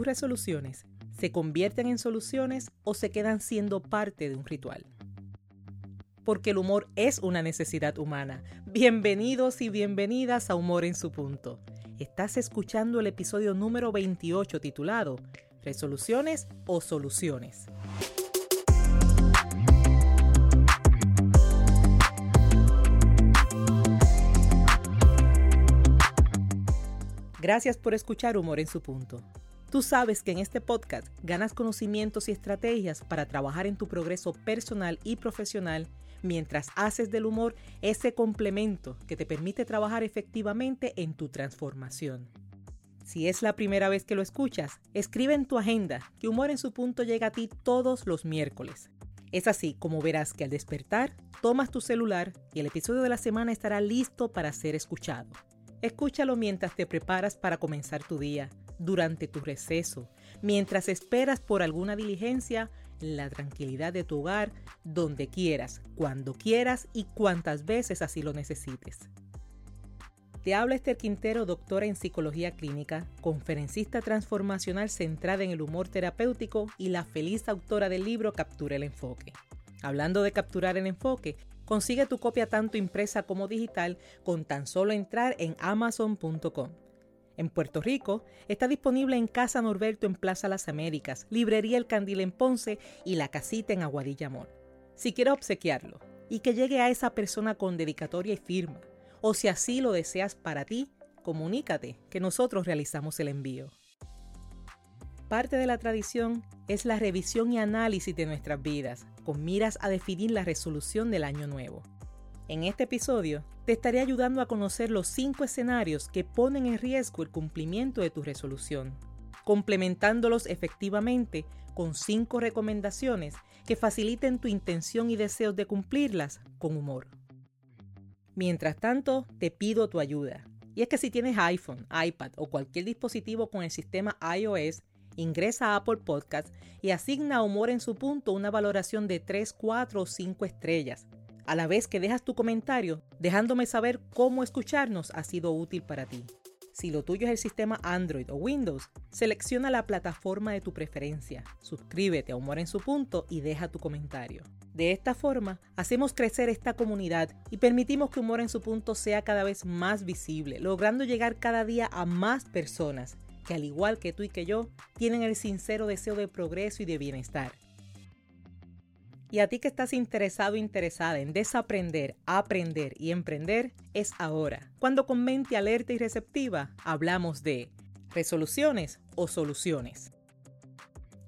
tus resoluciones se convierten en soluciones o se quedan siendo parte de un ritual. Porque el humor es una necesidad humana. Bienvenidos y bienvenidas a Humor en su punto. Estás escuchando el episodio número 28 titulado Resoluciones o Soluciones. Gracias por escuchar Humor en su punto. Tú sabes que en este podcast ganas conocimientos y estrategias para trabajar en tu progreso personal y profesional mientras haces del humor ese complemento que te permite trabajar efectivamente en tu transformación. Si es la primera vez que lo escuchas, escribe en tu agenda que Humor en su punto llega a ti todos los miércoles. Es así como verás que al despertar, tomas tu celular y el episodio de la semana estará listo para ser escuchado. Escúchalo mientras te preparas para comenzar tu día, durante tu receso, mientras esperas por alguna diligencia, la tranquilidad de tu hogar, donde quieras, cuando quieras y cuantas veces así lo necesites. Te habla Esther Quintero, doctora en psicología clínica, conferencista transformacional centrada en el humor terapéutico y la feliz autora del libro Captura el Enfoque. Hablando de capturar el enfoque, Consigue tu copia tanto impresa como digital con tan solo entrar en amazon.com. En Puerto Rico está disponible en Casa Norberto en Plaza Las Américas, Librería El Candil en Ponce y La Casita en Aguadilla Mall. Si quieres obsequiarlo y que llegue a esa persona con dedicatoria y firma, o si así lo deseas para ti, comunícate que nosotros realizamos el envío. Parte de la tradición es la revisión y análisis de nuestras vidas, con miras a definir la resolución del año nuevo. En este episodio te estaré ayudando a conocer los cinco escenarios que ponen en riesgo el cumplimiento de tu resolución, complementándolos efectivamente con cinco recomendaciones que faciliten tu intención y deseos de cumplirlas con humor. Mientras tanto, te pido tu ayuda. Y es que si tienes iPhone, iPad o cualquier dispositivo con el sistema iOS, ingresa a Apple Podcast y asigna a Humor en su punto una valoración de 3, 4 o 5 estrellas, a la vez que dejas tu comentario dejándome saber cómo escucharnos ha sido útil para ti. Si lo tuyo es el sistema Android o Windows, selecciona la plataforma de tu preferencia, suscríbete a Humor en su punto y deja tu comentario. De esta forma, hacemos crecer esta comunidad y permitimos que Humor en su punto sea cada vez más visible, logrando llegar cada día a más personas que al igual que tú y que yo, tienen el sincero deseo de progreso y de bienestar. Y a ti que estás interesado interesada en desaprender, aprender y emprender, es ahora, cuando con mente alerta y receptiva hablamos de resoluciones o soluciones.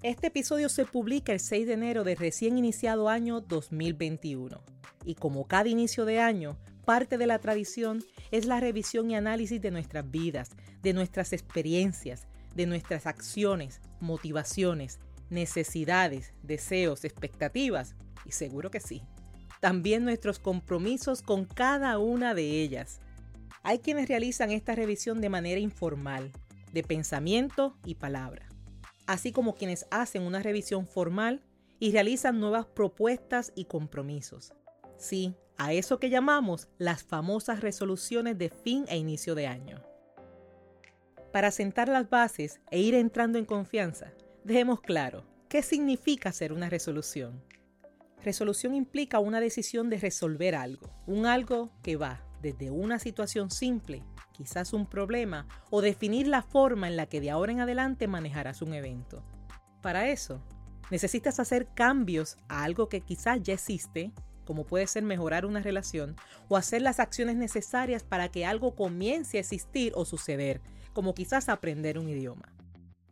Este episodio se publica el 6 de enero del recién iniciado año 2021. Y como cada inicio de año, Parte de la tradición es la revisión y análisis de nuestras vidas, de nuestras experiencias, de nuestras acciones, motivaciones, necesidades, deseos, expectativas y seguro que sí, también nuestros compromisos con cada una de ellas. Hay quienes realizan esta revisión de manera informal, de pensamiento y palabra, así como quienes hacen una revisión formal y realizan nuevas propuestas y compromisos. Sí, a eso que llamamos las famosas resoluciones de fin e inicio de año. Para sentar las bases e ir entrando en confianza, dejemos claro qué significa hacer una resolución. Resolución implica una decisión de resolver algo, un algo que va desde una situación simple, quizás un problema, o definir la forma en la que de ahora en adelante manejarás un evento. Para eso, necesitas hacer cambios a algo que quizás ya existe como puede ser mejorar una relación, o hacer las acciones necesarias para que algo comience a existir o suceder, como quizás aprender un idioma.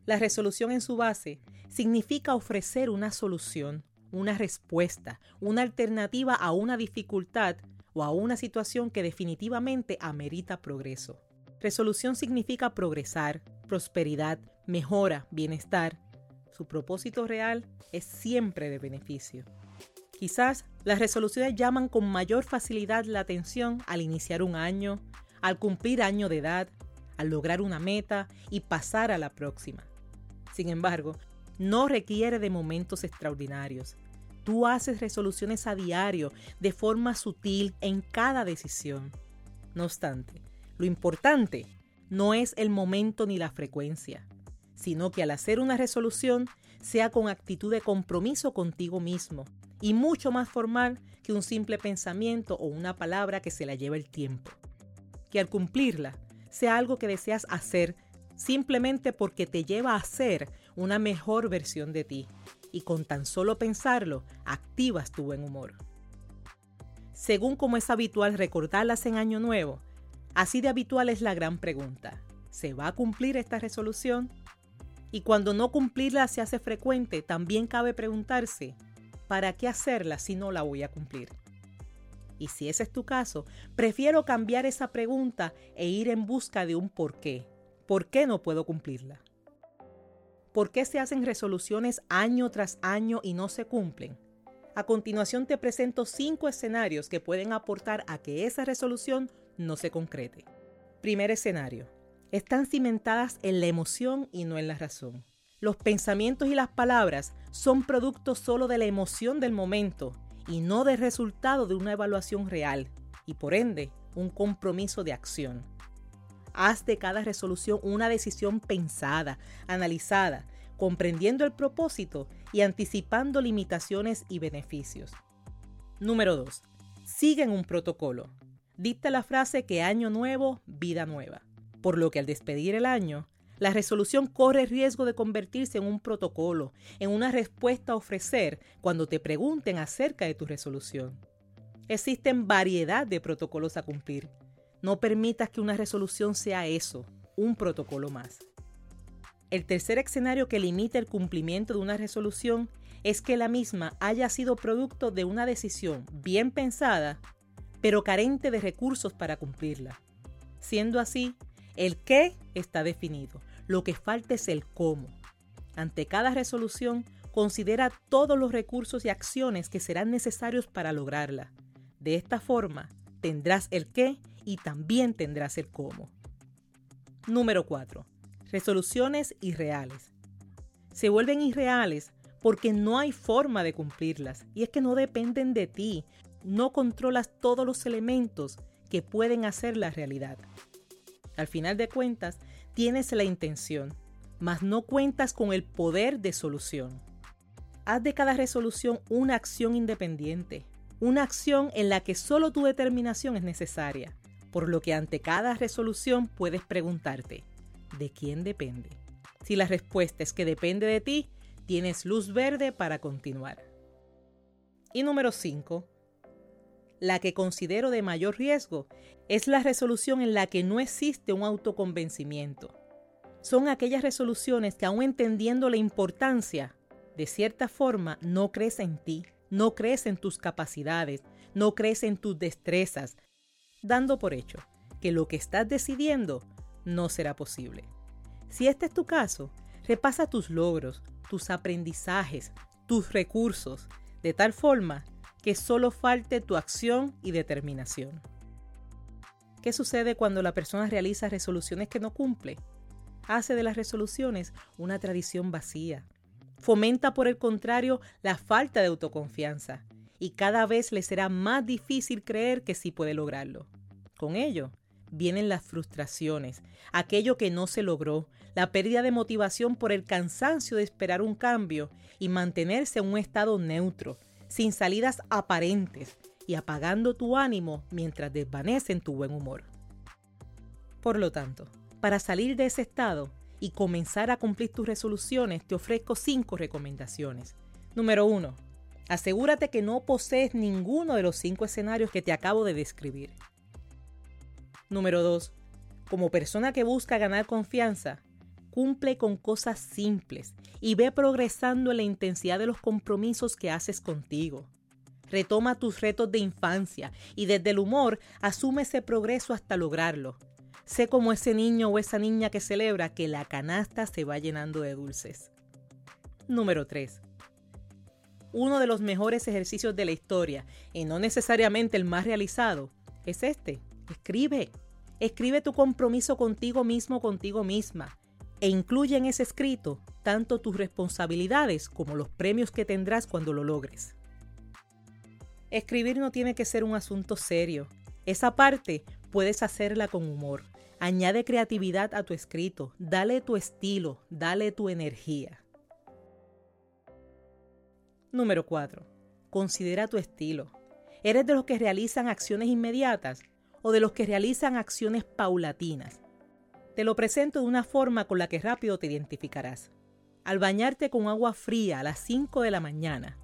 La resolución en su base significa ofrecer una solución, una respuesta, una alternativa a una dificultad o a una situación que definitivamente amerita progreso. Resolución significa progresar, prosperidad, mejora, bienestar. Su propósito real es siempre de beneficio. Quizás las resoluciones llaman con mayor facilidad la atención al iniciar un año, al cumplir año de edad, al lograr una meta y pasar a la próxima. Sin embargo, no requiere de momentos extraordinarios. Tú haces resoluciones a diario, de forma sutil, en cada decisión. No obstante, lo importante no es el momento ni la frecuencia, sino que al hacer una resolución sea con actitud de compromiso contigo mismo y mucho más formal que un simple pensamiento o una palabra que se la lleva el tiempo. Que al cumplirla sea algo que deseas hacer simplemente porque te lleva a ser una mejor versión de ti y con tan solo pensarlo activas tu buen humor. Según como es habitual recordarlas en Año Nuevo, así de habitual es la gran pregunta. ¿Se va a cumplir esta resolución? Y cuando no cumplirla se hace frecuente, también cabe preguntarse, ¿para qué hacerla si no la voy a cumplir? Y si ese es tu caso, prefiero cambiar esa pregunta e ir en busca de un por qué. ¿Por qué no puedo cumplirla? ¿Por qué se hacen resoluciones año tras año y no se cumplen? A continuación te presento cinco escenarios que pueden aportar a que esa resolución no se concrete. Primer escenario están cimentadas en la emoción y no en la razón. Los pensamientos y las palabras son productos solo de la emoción del momento y no del resultado de una evaluación real y por ende un compromiso de acción. Haz de cada resolución una decisión pensada, analizada, comprendiendo el propósito y anticipando limitaciones y beneficios. Número 2. Siguen un protocolo. Dicta la frase que año nuevo, vida nueva por lo que al despedir el año, la resolución corre riesgo de convertirse en un protocolo, en una respuesta a ofrecer cuando te pregunten acerca de tu resolución. Existen variedad de protocolos a cumplir. No permitas que una resolución sea eso, un protocolo más. El tercer escenario que limita el cumplimiento de una resolución es que la misma haya sido producto de una decisión bien pensada, pero carente de recursos para cumplirla. Siendo así, el qué está definido, lo que falta es el cómo. Ante cada resolución, considera todos los recursos y acciones que serán necesarios para lograrla. De esta forma, tendrás el qué y también tendrás el cómo. Número 4. Resoluciones irreales. Se vuelven irreales porque no hay forma de cumplirlas y es que no dependen de ti. No controlas todos los elementos que pueden hacer la realidad. Al final de cuentas, tienes la intención, mas no cuentas con el poder de solución. Haz de cada resolución una acción independiente, una acción en la que solo tu determinación es necesaria, por lo que ante cada resolución puedes preguntarte, ¿de quién depende? Si la respuesta es que depende de ti, tienes luz verde para continuar. Y número 5 la que considero de mayor riesgo es la resolución en la que no existe un autoconvencimiento. Son aquellas resoluciones que aún entendiendo la importancia, de cierta forma no crees en ti, no crees en tus capacidades, no crees en tus destrezas, dando por hecho que lo que estás decidiendo no será posible. Si este es tu caso, repasa tus logros, tus aprendizajes, tus recursos, de tal forma que solo falte tu acción y determinación. ¿Qué sucede cuando la persona realiza resoluciones que no cumple? Hace de las resoluciones una tradición vacía. Fomenta, por el contrario, la falta de autoconfianza y cada vez le será más difícil creer que sí puede lograrlo. Con ello, vienen las frustraciones, aquello que no se logró, la pérdida de motivación por el cansancio de esperar un cambio y mantenerse en un estado neutro, sin salidas aparentes y apagando tu ánimo mientras desvanecen tu buen humor. Por lo tanto, para salir de ese estado y comenzar a cumplir tus resoluciones, te ofrezco cinco recomendaciones. Número 1. Asegúrate que no posees ninguno de los cinco escenarios que te acabo de describir. Número 2. Como persona que busca ganar confianza, Cumple con cosas simples y ve progresando en la intensidad de los compromisos que haces contigo. Retoma tus retos de infancia y desde el humor asume ese progreso hasta lograrlo. Sé como ese niño o esa niña que celebra que la canasta se va llenando de dulces. Número 3. Uno de los mejores ejercicios de la historia, y no necesariamente el más realizado, es este. Escribe. Escribe tu compromiso contigo mismo, contigo misma e incluye en ese escrito tanto tus responsabilidades como los premios que tendrás cuando lo logres. Escribir no tiene que ser un asunto serio. Esa parte puedes hacerla con humor. Añade creatividad a tu escrito, dale tu estilo, dale tu energía. Número 4. Considera tu estilo. ¿Eres de los que realizan acciones inmediatas o de los que realizan acciones paulatinas? Te lo presento de una forma con la que rápido te identificarás. Al bañarte con agua fría a las 5 de la mañana,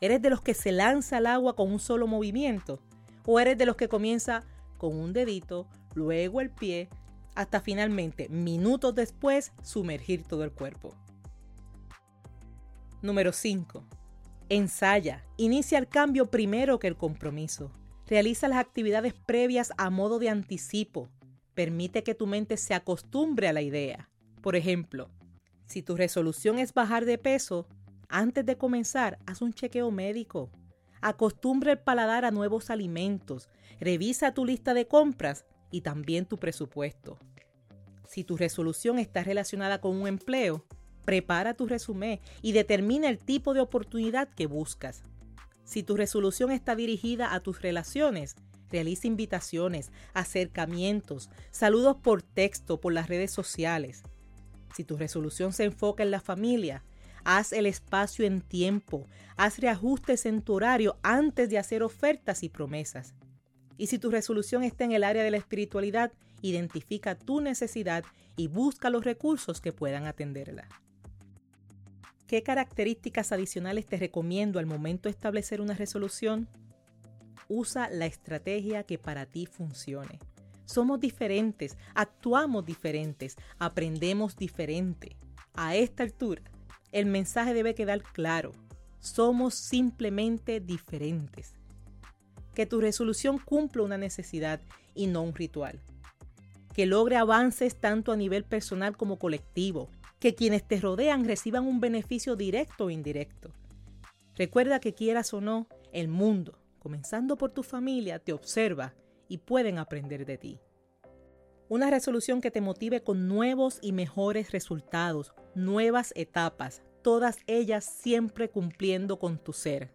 ¿eres de los que se lanza al agua con un solo movimiento? ¿O eres de los que comienza con un dedito, luego el pie, hasta finalmente, minutos después, sumergir todo el cuerpo. Número 5. Ensaya. Inicia el cambio primero que el compromiso. Realiza las actividades previas a modo de anticipo. Permite que tu mente se acostumbre a la idea. Por ejemplo, si tu resolución es bajar de peso, antes de comenzar, haz un chequeo médico. Acostumbra el paladar a nuevos alimentos. Revisa tu lista de compras y también tu presupuesto. Si tu resolución está relacionada con un empleo, prepara tu resumen y determina el tipo de oportunidad que buscas. Si tu resolución está dirigida a tus relaciones, realiza invitaciones, acercamientos, saludos por texto, por las redes sociales. Si tu resolución se enfoca en la familia, haz el espacio en tiempo, haz reajustes en tu horario antes de hacer ofertas y promesas. Y si tu resolución está en el área de la espiritualidad, identifica tu necesidad y busca los recursos que puedan atenderla. ¿Qué características adicionales te recomiendo al momento de establecer una resolución? Usa la estrategia que para ti funcione. Somos diferentes, actuamos diferentes, aprendemos diferente. A esta altura, el mensaje debe quedar claro. Somos simplemente diferentes. Que tu resolución cumpla una necesidad y no un ritual. Que logre avances tanto a nivel personal como colectivo. Que quienes te rodean reciban un beneficio directo o indirecto. Recuerda que quieras o no, el mundo, comenzando por tu familia, te observa y pueden aprender de ti. Una resolución que te motive con nuevos y mejores resultados, nuevas etapas, todas ellas siempre cumpliendo con tu ser.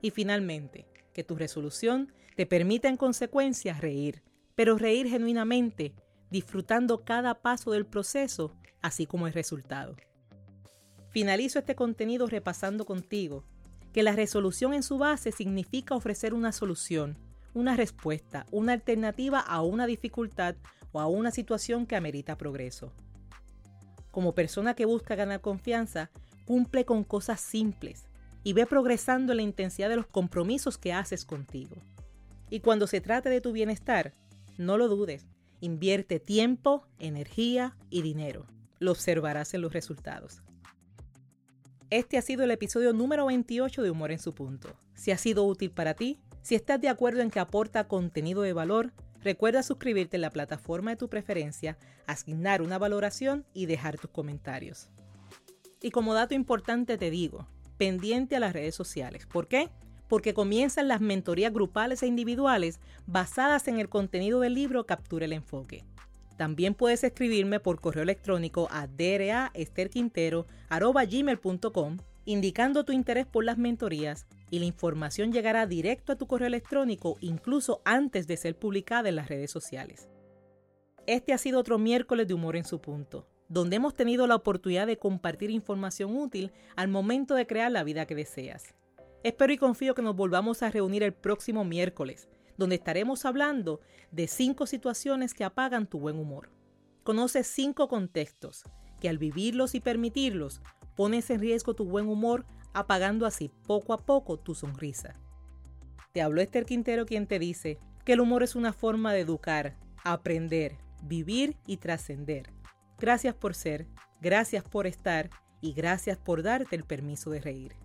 Y finalmente, que tu resolución te permita en consecuencia reír, pero reír genuinamente, disfrutando cada paso del proceso, así como el resultado. Finalizo este contenido repasando contigo que la resolución en su base significa ofrecer una solución, una respuesta, una alternativa a una dificultad o a una situación que amerita progreso. Como persona que busca ganar confianza, cumple con cosas simples y ve progresando en la intensidad de los compromisos que haces contigo. Y cuando se trate de tu bienestar, no lo dudes, invierte tiempo, energía y dinero. Lo observarás en los resultados. Este ha sido el episodio número 28 de Humor en su punto. Si ha sido útil para ti, si estás de acuerdo en que aporta contenido de valor, Recuerda suscribirte en la plataforma de tu preferencia, asignar una valoración y dejar tus comentarios. Y como dato importante te digo, pendiente a las redes sociales. ¿Por qué? Porque comienzan las mentorías grupales e individuales basadas en el contenido del libro Captura el Enfoque. También puedes escribirme por correo electrónico a draesterquintero.com indicando tu interés por las mentorías y la información llegará directo a tu correo electrónico incluso antes de ser publicada en las redes sociales. Este ha sido otro miércoles de humor en su punto, donde hemos tenido la oportunidad de compartir información útil al momento de crear la vida que deseas. Espero y confío que nos volvamos a reunir el próximo miércoles, donde estaremos hablando de cinco situaciones que apagan tu buen humor. Conoce cinco contextos que al vivirlos y permitirlos pones en riesgo tu buen humor apagando así poco a poco tu sonrisa. Te habló Esther Quintero quien te dice que el humor es una forma de educar, aprender, vivir y trascender. Gracias por ser, gracias por estar y gracias por darte el permiso de reír.